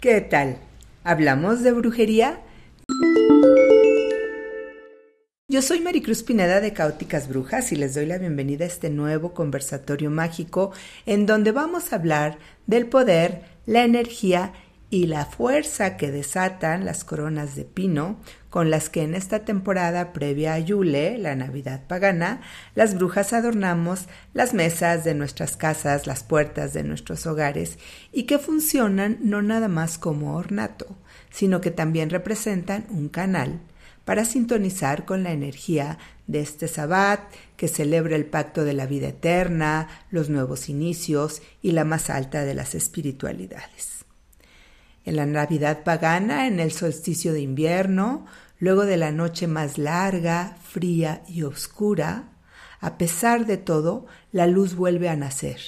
¿Qué tal? ¿Hablamos de brujería? Yo soy Maricruz Pineda de Caóticas Brujas y les doy la bienvenida a este nuevo conversatorio mágico en donde vamos a hablar del poder, la energía y la fuerza que desatan las coronas de pino con las que en esta temporada previa a Yule, la Navidad pagana, las brujas adornamos las mesas de nuestras casas, las puertas de nuestros hogares y que funcionan no nada más como ornato, sino que también representan un canal para sintonizar con la energía de este sabbat que celebra el pacto de la vida eterna, los nuevos inicios y la más alta de las espiritualidades. En la Navidad pagana, en el solsticio de invierno, luego de la noche más larga, fría y oscura, a pesar de todo, la luz vuelve a nacer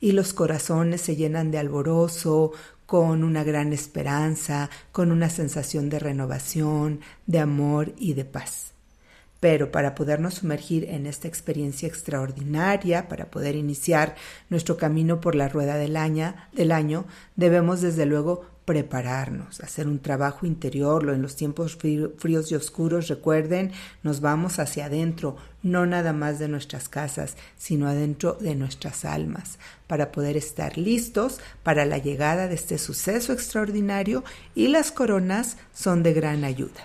y los corazones se llenan de alborozo, con una gran esperanza, con una sensación de renovación, de amor y de paz. Pero para podernos sumergir en esta experiencia extraordinaria, para poder iniciar nuestro camino por la rueda del año, del año debemos desde luego prepararnos, hacer un trabajo interior, en los tiempos fríos y oscuros, recuerden, nos vamos hacia adentro, no nada más de nuestras casas, sino adentro de nuestras almas, para poder estar listos para la llegada de este suceso extraordinario y las coronas son de gran ayuda.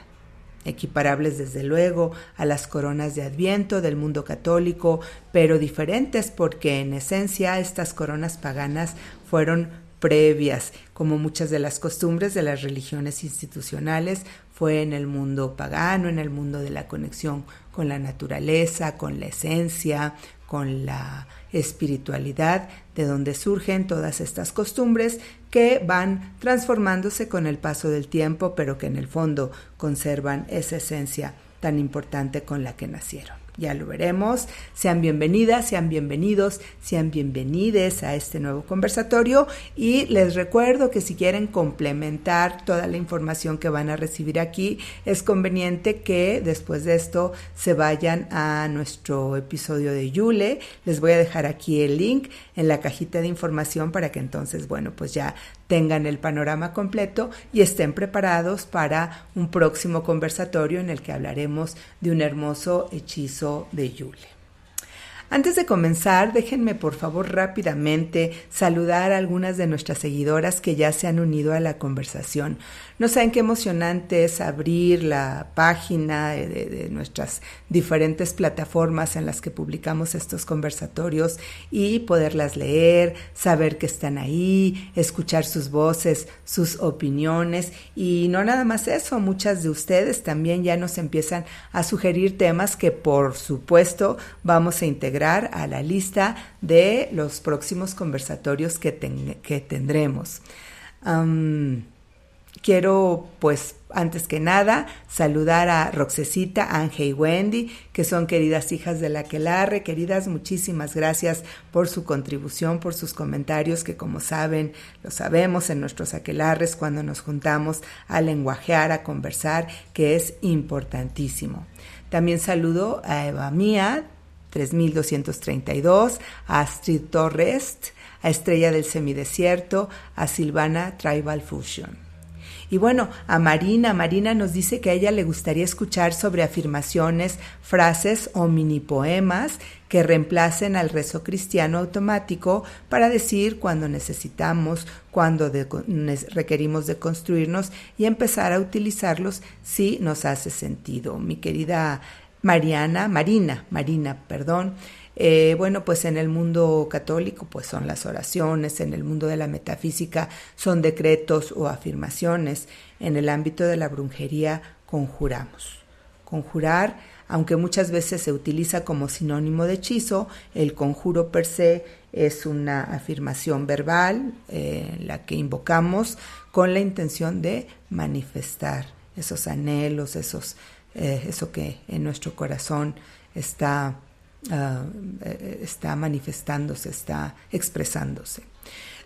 Equiparables desde luego a las coronas de Adviento del mundo católico, pero diferentes porque en esencia estas coronas paganas fueron previas, como muchas de las costumbres de las religiones institucionales, fue en el mundo pagano, en el mundo de la conexión con la naturaleza, con la esencia, con la espiritualidad, de donde surgen todas estas costumbres que van transformándose con el paso del tiempo, pero que en el fondo conservan esa esencia tan importante con la que nacieron. Ya lo veremos. Sean bienvenidas, sean bienvenidos, sean bienvenides a este nuevo conversatorio y les recuerdo que si quieren complementar toda la información que van a recibir aquí, es conveniente que después de esto se vayan a nuestro episodio de Yule. Les voy a dejar aquí el link en la cajita de información para que entonces, bueno, pues ya tengan el panorama completo y estén preparados para un próximo conversatorio en el que hablaremos de un hermoso hechizo de Yule. Antes de comenzar, déjenme por favor rápidamente saludar a algunas de nuestras seguidoras que ya se han unido a la conversación. No saben qué emocionante es abrir la página de, nuestras diferentes plataformas en las que publicamos estos conversatorios y poderlas leer, saber que están ahí, escuchar sus voces, sus opiniones y no nada más eso, muchas de ustedes también ya nos empiezan a sugerir temas que por supuesto vamos a integrar a la lista de los próximos conversatorios que, que tendremos. Quiero, pues, antes que nada, saludar a Roxecita, Ángel y Wendy, que son queridas hijas de la. Queridas, muchísimas gracias por su contribución, por sus comentarios, que como saben, lo sabemos en nuestros aquelarres cuando nos juntamos a lenguajear, a conversar, que es importantísimo. También saludo a Eva Mía, 3232, a Astrid Torres, a Estrella del Semidesierto, a Silvana Tribal Fusion. Y bueno, a Marina, Marina nos dice que a ella le gustaría escuchar sobre afirmaciones, frases o mini poemas que reemplacen al rezo cristiano automático para decir cuando necesitamos, cuando requerimos de construirnos y empezar a utilizarlos si nos hace sentido. Mi querida Mariana, Marina, Marina, perdón, eh, bueno, pues en el mundo católico pues son las oraciones, en el mundo de la metafísica son decretos o afirmaciones, en el ámbito de la brujería conjuramos. Conjurar, aunque muchas veces se utiliza como sinónimo de hechizo, el conjuro per se es una afirmación verbal eh, la que invocamos con la intención de manifestar esos anhelos, esos, eh, eso que en nuestro corazón está Ah, eh, está manifestándose, está expresándose.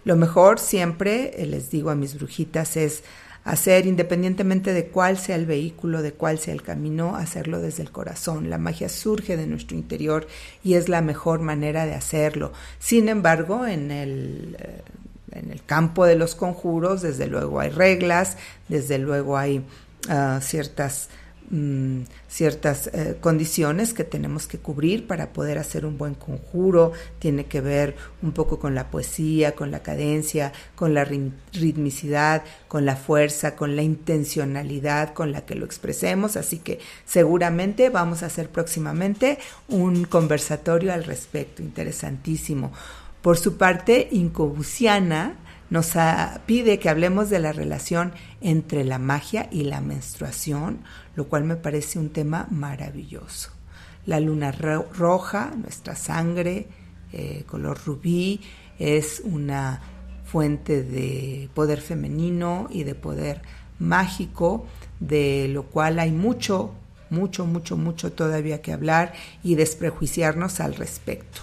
Lo mejor siempre, eh, les digo a mis brujitas, es hacer, independientemente de cuál sea el vehículo, de cuál sea el camino, hacerlo desde el corazón. La magia surge de nuestro interior y es la mejor manera de hacerlo. Sin embargo, en el, en el campo de los conjuros, desde luego hay reglas, desde luego hay ah, ciertas Mm, ciertas eh, condiciones que tenemos que cubrir para poder hacer un buen conjuro. Tiene que ver un poco con la poesía, con la cadencia, con la ritmicidad, con la fuerza, con la intencionalidad con la que lo expresemos. Así que seguramente vamos a hacer próximamente un conversatorio al respecto, interesantísimo. Por su parte, Incobusiana nos pide que hablemos de la relación entre la magia y la menstruación, lo cual me parece un tema maravilloso. La luna roja, nuestra sangre, eh, color rubí, es una fuente de poder femenino y de poder mágico, de lo cual hay mucho, mucho, mucho, mucho todavía que hablar y desprejuiciarnos al respecto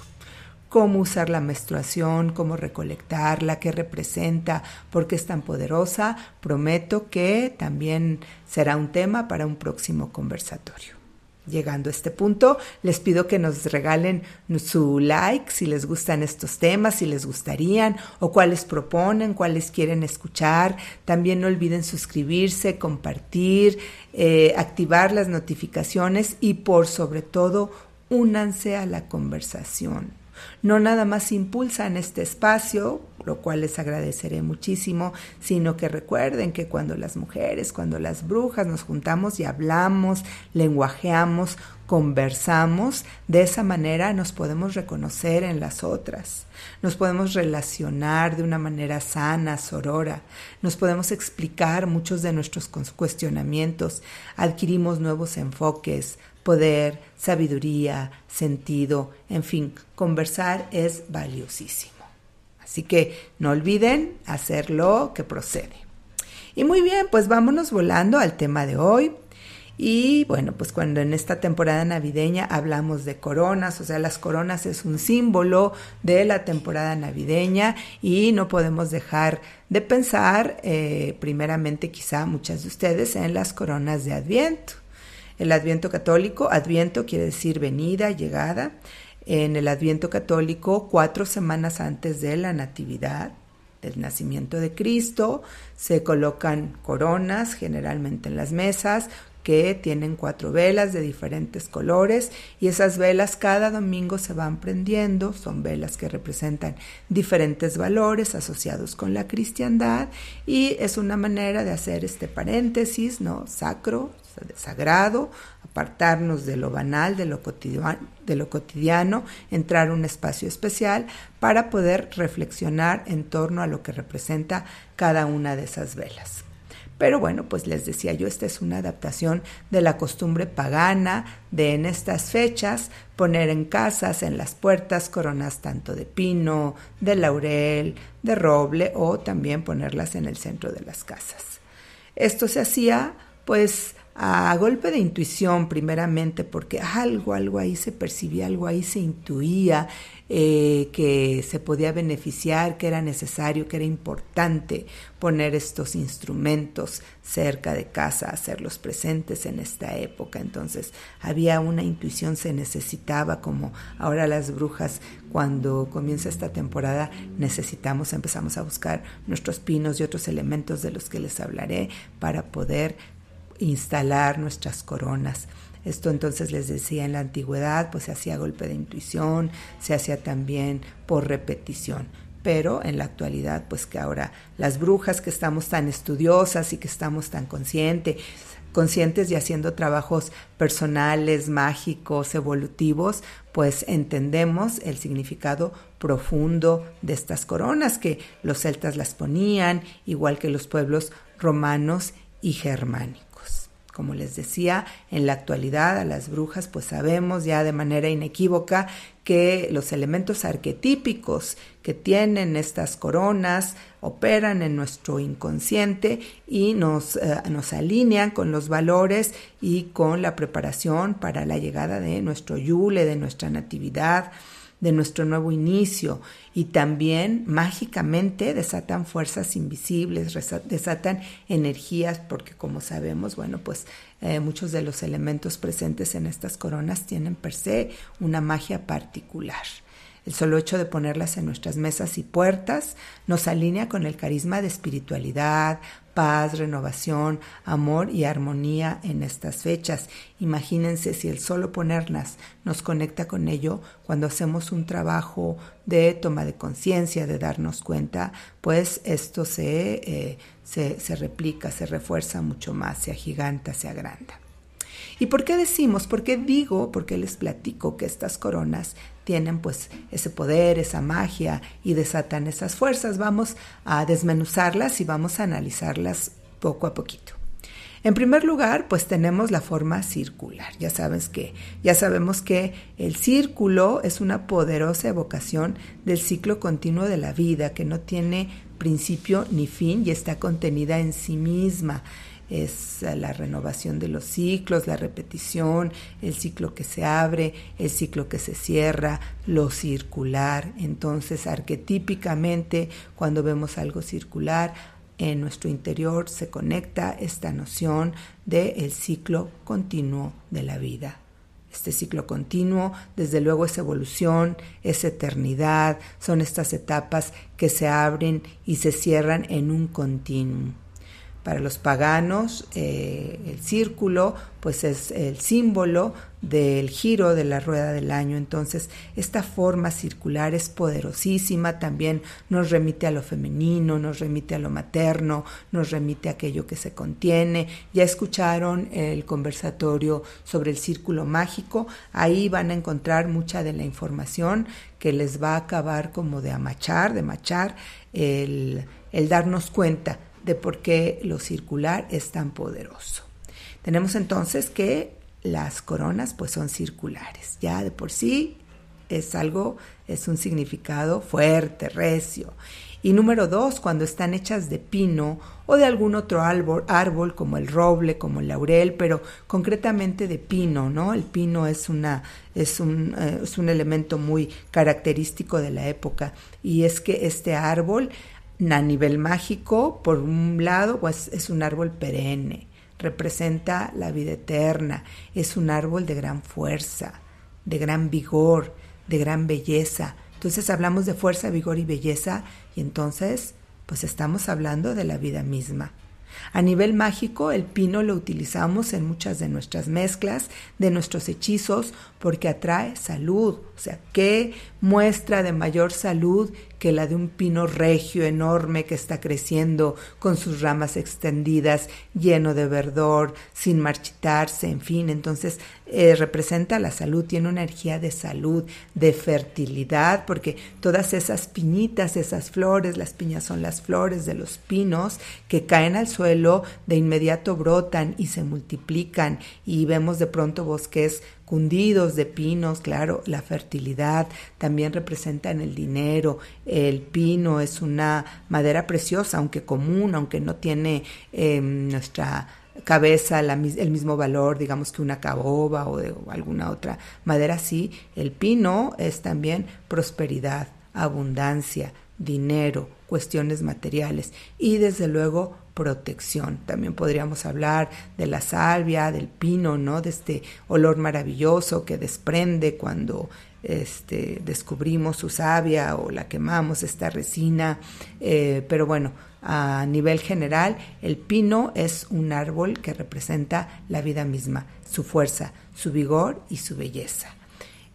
cómo usar la menstruación, cómo recolectarla, qué representa, por qué es tan poderosa, prometo que también será un tema para un próximo conversatorio. Llegando a este punto, les pido que nos regalen su like si les gustan estos temas, si les gustarían o cuáles proponen, cuáles quieren escuchar. También no olviden suscribirse, compartir, eh, activar las notificaciones y por sobre todo, únanse a la conversación no nada más impulsan este espacio, lo cual les agradeceré muchísimo, sino que recuerden que cuando las mujeres, cuando las brujas nos juntamos y hablamos, lenguajeamos, conversamos, de esa manera nos podemos reconocer en las otras, nos podemos relacionar de una manera sana, sorora, nos podemos explicar muchos de nuestros cuestionamientos, adquirimos nuevos enfoques, poder, sabiduría, sentido, en fin, conversar es valiosísimo. Así que no olviden hacer lo que procede. Y muy bien, pues vámonos volando al tema de hoy. Y bueno, pues cuando en esta temporada navideña hablamos de coronas, o sea, las coronas es un símbolo de la temporada navideña y no podemos dejar de pensar, eh, primeramente quizá muchas de ustedes, en las coronas de Adviento. El Adviento católico, Adviento quiere decir venida, llegada. En el Adviento católico, cuatro semanas antes de la Natividad, del nacimiento de Cristo, se colocan coronas generalmente en las mesas que tienen cuatro velas de diferentes colores y esas velas cada domingo se van prendiendo, son velas que representan diferentes valores asociados con la cristiandad y es una manera de hacer este paréntesis, ¿no? Sacro, sagrado, apartarnos de lo banal, de lo, cotidiano, entrar a un espacio especial para poder reflexionar en torno a lo que representa cada una de esas velas. Pero bueno, pues les decía yo, esta es una adaptación de la costumbre pagana de en estas fechas poner en casas, en las puertas, coronas tanto de pino, de laurel, de roble o también ponerlas en el centro de las casas. Esto se hacía pues a golpe de intuición primeramente, porque algo, algo ahí se percibía, algo ahí se intuía eh, que se podía beneficiar, que era necesario, que era importante poner estos instrumentos cerca de casa, hacerlos presentes en esta época. Entonces había una intuición, se necesitaba, como ahora las brujas, cuando comienza esta temporada, necesitamos, empezamos a buscar nuestros pinos y otros elementos de los que les hablaré para poder instalar nuestras coronas. Esto entonces les decía en la antigüedad, pues se hacía golpe de intuición, se hacía también por repetición. Pero en la actualidad, pues que ahora las brujas que estamos tan estudiosas y que estamos tan conscientes, conscientes y haciendo trabajos personales, mágicos, evolutivos, pues entendemos el significado profundo de estas coronas que los celtas las ponían, igual que los pueblos romanos y germánicos. Como les decía, en la actualidad a las brujas pues sabemos ya de manera inequívoca que los elementos arquetípicos que tienen estas coronas operan en nuestro inconsciente y nos, eh, nos alinean con los valores y con la preparación para la llegada de nuestro yule, de nuestra natividad, de nuestro nuevo inicio y también mágicamente desatan fuerzas invisibles, desatan energías, porque como sabemos, bueno, pues eh, muchos de los elementos presentes en estas coronas tienen per se una magia particular. El solo hecho de ponerlas en nuestras mesas y puertas nos alinea con el carisma de espiritualidad, paz, renovación, amor y armonía en estas fechas. Imagínense si el solo ponerlas nos conecta con ello cuando hacemos un trabajo de toma de conciencia, de darnos cuenta, pues esto se, eh, se, se replica, se refuerza mucho más, se agiganta, se agranda. ¿Y por qué decimos, por qué digo, por qué les platico que estas coronas tienen pues ese poder, esa magia y desatan esas fuerzas? Vamos a desmenuzarlas y vamos a analizarlas poco a poquito. En primer lugar, pues tenemos la forma circular. Ya sabes que ya sabemos que el círculo es una poderosa evocación del ciclo continuo de la vida que no tiene principio ni fin y está contenida en sí misma es la renovación de los ciclos, la repetición, el ciclo que se abre, el ciclo que se cierra, lo circular. Entonces, arquetípicamente, cuando vemos algo circular, en nuestro interior se conecta esta noción del el ciclo continuo de la vida. Este ciclo continuo, desde luego, es evolución, es eternidad, son estas etapas que se abren y se cierran en un continuo. Para los paganos, eh, el círculo, pues es el símbolo del giro de la rueda del año. Entonces, esta forma circular es poderosísima, también nos remite a lo femenino, nos remite a lo materno, nos remite a aquello que se contiene. Ya escucharon el conversatorio sobre el círculo mágico, ahí van a encontrar mucha de la información que les va a acabar como de amachar, de machar el, el darnos cuenta de por qué lo circular es tan poderoso. Tenemos entonces que las coronas pues son circulares, ya de por sí es algo, es un significado fuerte, recio. Y número dos, cuando están hechas de pino o de algún otro árbol, árbol como el roble, como el laurel, pero concretamente de pino, ¿no? El pino es, una, es, un, eh, es un elemento muy característico de la época y es que este árbol a nivel mágico, por un lado, pues es un árbol perenne, representa la vida eterna, es un árbol de gran fuerza, de gran vigor, de gran belleza. Entonces hablamos de fuerza, vigor y belleza y entonces pues estamos hablando de la vida misma. A nivel mágico, el pino lo utilizamos en muchas de nuestras mezclas, de nuestros hechizos, porque atrae salud. O sea, ¿qué muestra de mayor salud que la de un pino regio enorme que está creciendo con sus ramas extendidas, lleno de verdor, sin marchitarse, en fin, entonces eh, representa la salud, tiene una energía de salud, de fertilidad, porque todas esas piñitas, esas flores, las piñas son las flores de los pinos que caen al suelo, de inmediato brotan y se multiplican y vemos de pronto bosques cundidos de pinos, claro, la fertilidad también representa en el dinero. El pino es una madera preciosa, aunque común, aunque no tiene em, nuestra cabeza el mismo valor, digamos, que una caoba o, de, alguna otra madera, sí. El pino es también prosperidad, abundancia, dinero, cuestiones materiales y desde luego protección. También podríamos hablar de la salvia, del pino, ¿no? De este olor maravilloso que desprende cuando este, descubrimos su savia o la quemamos, esta resina. Eh, pero bueno, a nivel general, el pino es un árbol que representa la vida misma, su fuerza, su vigor y su belleza.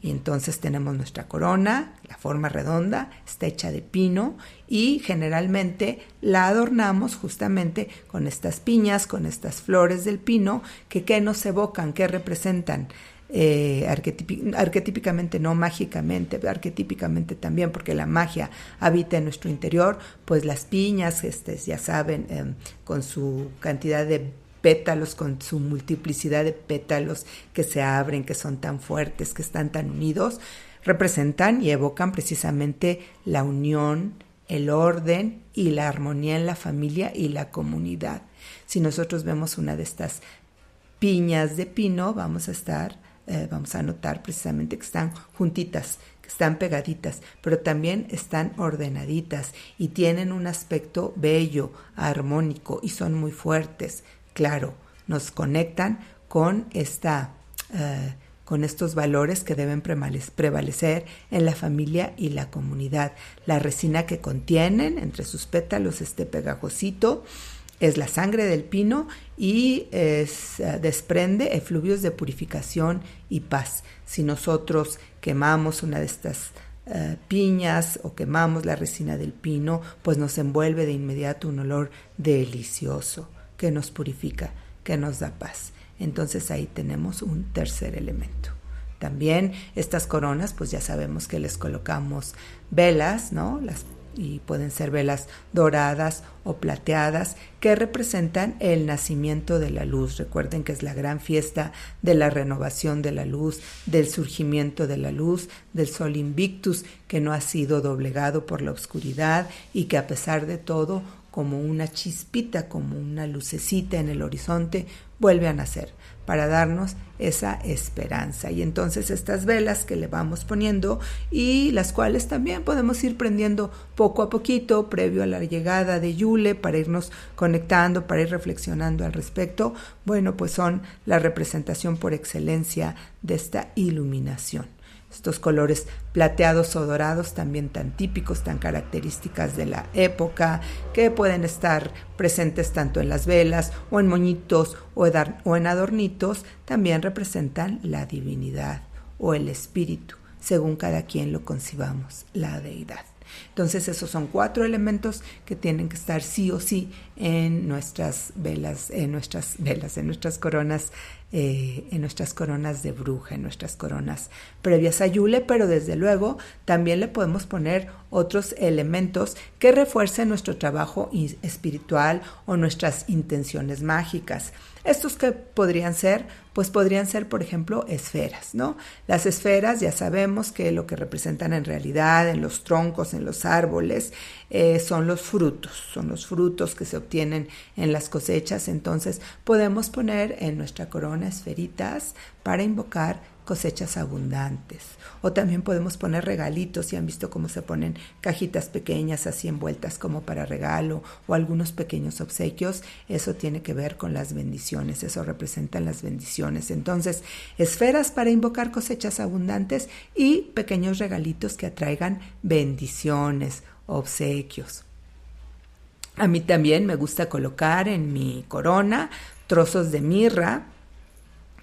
Y entonces tenemos nuestra corona, la forma redonda, está hecha de pino y generalmente la adornamos justamente con estas piñas, con estas flores del pino, que ¿qué nos evocan? ¿Qué representan? Eh, arquetípicamente, no mágicamente, arquetípicamente también, porque la magia habita en nuestro interior, pues las piñas, este, ya saben, em, con su cantidad de pétalos, con su multiplicidad de pétalos que se abren, que son tan fuertes, que están tan unidos, representan y evocan precisamente la unión, el orden y la armonía en la familia y la comunidad. Si nosotros vemos una de estas piñas de pino, vamos a estar, eh, vamos a notar precisamente que están juntitas, que están pegaditas, pero también están ordenaditas y tienen un aspecto bello, armónico y son muy fuertes claro, nos conectan con esta, eh, con estos valores que deben prevalecer en la familia y la comunidad. La resina que contienen entre sus pétalos este pegajosito es la sangre del pino y es, eh, desprende efluvios de purificación y paz. Si nosotros quemamos una de estas eh, piñas o quemamos la resina del pino, pues nos envuelve de inmediato un olor delicioso que nos purifica, que nos da paz. Entonces ahí tenemos un tercer elemento. También estas coronas, pues ya sabemos que les colocamos velas, ¿no? Las y pueden ser velas doradas o plateadas que representan el nacimiento de la luz. Recuerden que es la gran fiesta de la renovación de la luz, del surgimiento de la luz, del sol invictus que no ha sido doblegado por la oscuridad y que a pesar de todo, como una chispita, como una lucecita en el horizonte, vuelve a nacer para darnos esa esperanza. Y entonces estas velas que le vamos poniendo y las cuales también podemos ir prendiendo poco a poquito previo a la llegada de Yule para irnos conectando, para ir reflexionando al respecto, bueno, pues son la representación por excelencia de esta iluminación estos colores plateados o dorados también tan típicos, tan características de la época, que pueden estar presentes tanto en las velas o en moñitos o en adornitos, también representan la divinidad o el espíritu, según cada quien lo concibamos, la deidad. Entonces esos son cuatro elementos que tienen que estar sí o sí en nuestras velas, en nuestras velas, en nuestras coronas, eh, en nuestras coronas de bruja, en nuestras coronas previas a Yule, pero desde luego también le podemos poner otros elementos que refuercen nuestro trabajo espiritual o nuestras intenciones mágicas. Estos que podrían ser, pues podrían ser, por ejemplo, esferas, ¿no? Las esferas ya sabemos que lo que representan en realidad en los troncos, en los árboles, eh, son los frutos, son los frutos que se obtienen en las cosechas. Entonces podemos poner en nuestra corona esferitas para invocar cosechas abundantes. O también podemos poner regalitos, si han visto cómo se ponen cajitas pequeñas así envueltas como para regalo o algunos pequeños obsequios. Eso tiene que ver con las bendiciones, eso representan las bendiciones. Entonces, esferas para invocar cosechas abundantes y pequeños regalitos que atraigan bendiciones, obsequios. A mí también me gusta colocar en mi corona trozos de mirra,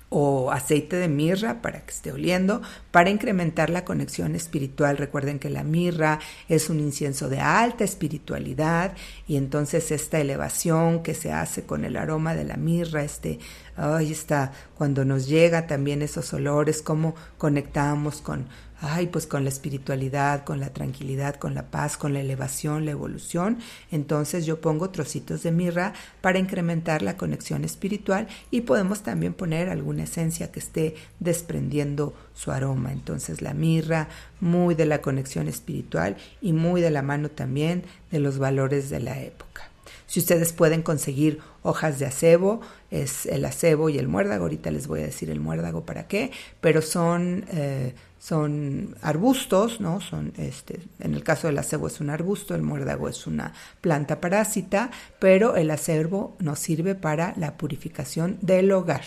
o aceite de mirra para que esté oliendo, para incrementar la conexión espiritual. Recuerden que la mirra es un incienso de alta espiritualidad y entonces esta elevación que se hace con el aroma de la mirra, este, ahí está, cuando nos llega también esos olores, cómo conectamos con ay, pues con la espiritualidad, con la tranquilidad, con la paz, con la elevación, la evolución, entonces yo pongo trocitos de mirra para incrementar la conexión espiritual y podemos también poner alguna esencia que esté desprendiendo su aroma. Entonces la mirra, muy de la conexión espiritual y muy de la mano también de los valores de la época. Si ustedes pueden conseguir hojas de acebo, es el acebo y el muérdago, ahorita les voy a decir el muérdago para qué, pero son eh, son arbustos, ¿no? Son, este, en el caso del acebo es un arbusto, el muérdago es una planta parásita, pero el acebo nos sirve para la purificación del hogar.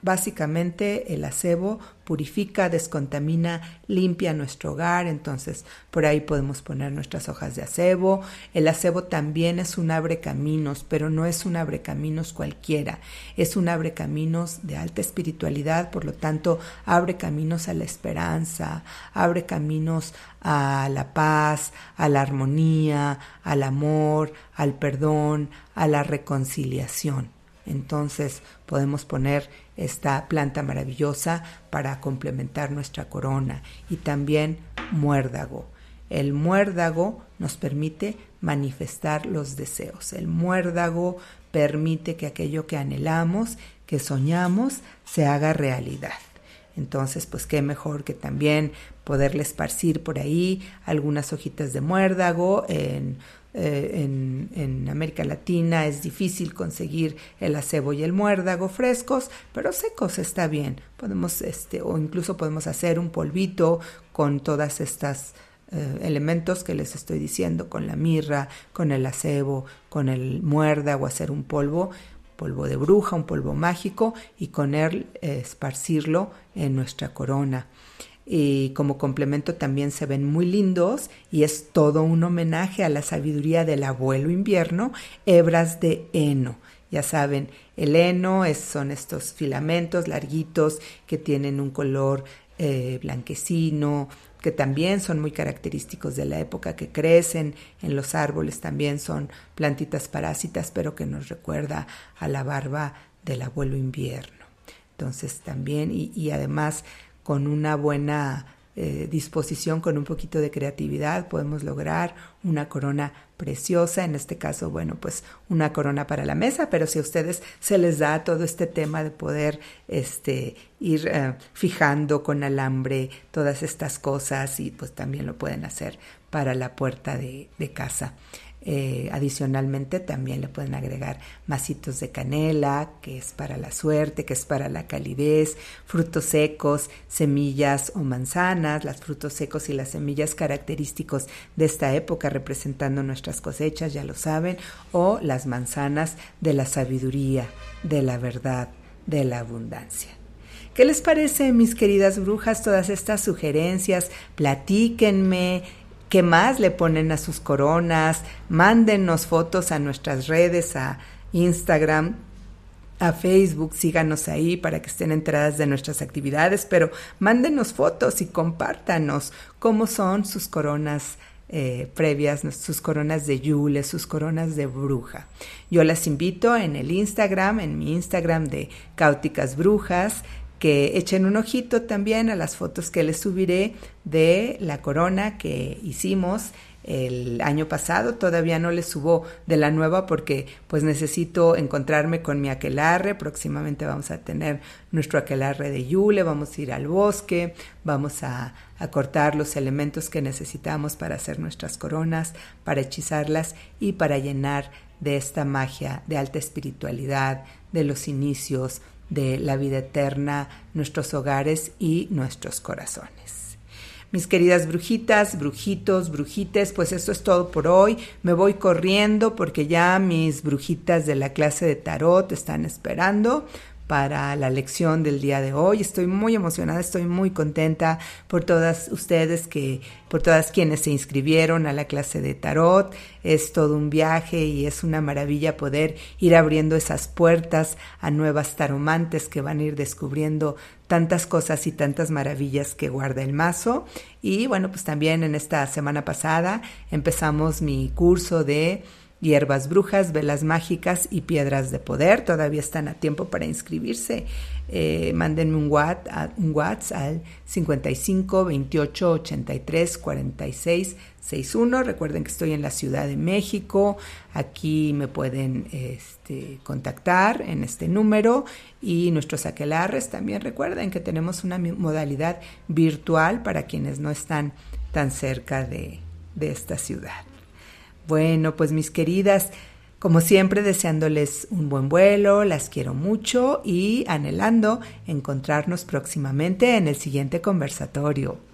Básicamente el acebo purifica, descontamina, limpia nuestro hogar, entonces por ahí podemos poner nuestras hojas de acebo. El acebo también es un abre caminos, pero no es un abre caminos cualquiera, es un abre caminos de alta espiritualidad, por lo tanto abre caminos a la esperanza, abre caminos a la paz, a la armonía, al amor, al perdón, a la reconciliación. Entonces podemos poner esta planta maravillosa para complementar nuestra corona y también muérdago. El muérdago nos permite manifestar los deseos. El muérdago permite que aquello que anhelamos, que soñamos, se haga realidad. Entonces, pues qué mejor que también poderle esparcir por ahí algunas hojitas de muérdago en eh, en, América Latina es difícil conseguir el acebo y el muérdago frescos, pero secos está bien. Podemos, este, o incluso podemos hacer un polvito con todas estas eh, elementos que les estoy diciendo, con la mirra, con el acebo, con el muérdago, hacer un polvo polvo de bruja, un polvo mágico, y con él eh, esparcirlo en nuestra corona. Y como complemento también se ven muy lindos y es todo un homenaje a la sabiduría del abuelo invierno, hebras de heno. Ya saben, el heno es, son estos filamentos larguitos que tienen un color eh, blanquecino, que también son muy característicos de la época, que crecen en los árboles, también son plantitas parásitas, pero que nos recuerda a la barba del abuelo invierno. Entonces también, y, y además con una buena eh, disposición, con un poquito de creatividad, podemos lograr una corona preciosa, en este caso, bueno, pues una corona para la mesa, pero si a ustedes se les da todo este tema de poder este, ir eh, fijando con alambre todas estas cosas y pues también lo pueden hacer para la puerta de casa. Eh, adicionalmente también le pueden agregar masitos de canela, que es para la suerte, que es para la calidez, frutos secos, semillas o manzanas, los frutos secos y las semillas característicos de esta época representando nuestras cosechas, ya lo saben, o las manzanas de la sabiduría, de la verdad, de la abundancia. ¿Qué les parece, mis queridas brujas, todas estas sugerencias? Platíquenme, ¿Qué más le ponen a sus coronas? Mándenos fotos a nuestras redes, a Instagram, a Facebook, síganos ahí para que estén enteradas de nuestras actividades, pero mándenos fotos y compártanos cómo son sus coronas eh, previas, sus coronas de Yule, sus coronas de bruja. Yo las invito en el Instagram, en mi Instagram de Cáuticas Brujas, que echen un ojito también a las fotos que les subiré de la corona que hicimos el año pasado, todavía no les subo de la nueva porque pues necesito encontrarme con mi aquelarre, próximamente vamos a tener nuestro aquelarre de yule, vamos a ir al bosque, vamos a, a cortar los elementos que necesitamos para hacer nuestras coronas, para hechizarlas y para llenar de esta magia de alta espiritualidad, de los inicios, de la vida eterna, nuestros hogares y nuestros corazones. Mis queridas brujitas, brujitos, brujites, pues esto es todo por hoy. Me voy corriendo porque ya mis brujitas de la clase de tarot están esperando para la lección del día de hoy. Estoy muy emocionada, estoy muy contenta por todas ustedes que, por todas quienes se inscribieron a la clase de tarot. Es todo un viaje y es una maravilla poder ir abriendo esas puertas a nuevas taromantes que van a ir descubriendo tantas cosas y tantas maravillas que guarda el mazo. Y bueno, pues también en esta semana pasada empezamos mi curso de hierbas brujas, velas mágicas y piedras de poder. Todavía están a tiempo para inscribirse. Eh, mándenme un WhatsApp, al 55 28 83 46 61. Recuerden que estoy en la Ciudad de México. Aquí me pueden este, contactar en este número y nuestros aquelarres también recuerden que tenemos una modalidad virtual para quienes no están tan cerca de esta ciudad. Bueno, pues mis queridas, como siempre deseándoles un buen vuelo, las quiero mucho y anhelando encontrarnos próximamente en el siguiente conversatorio.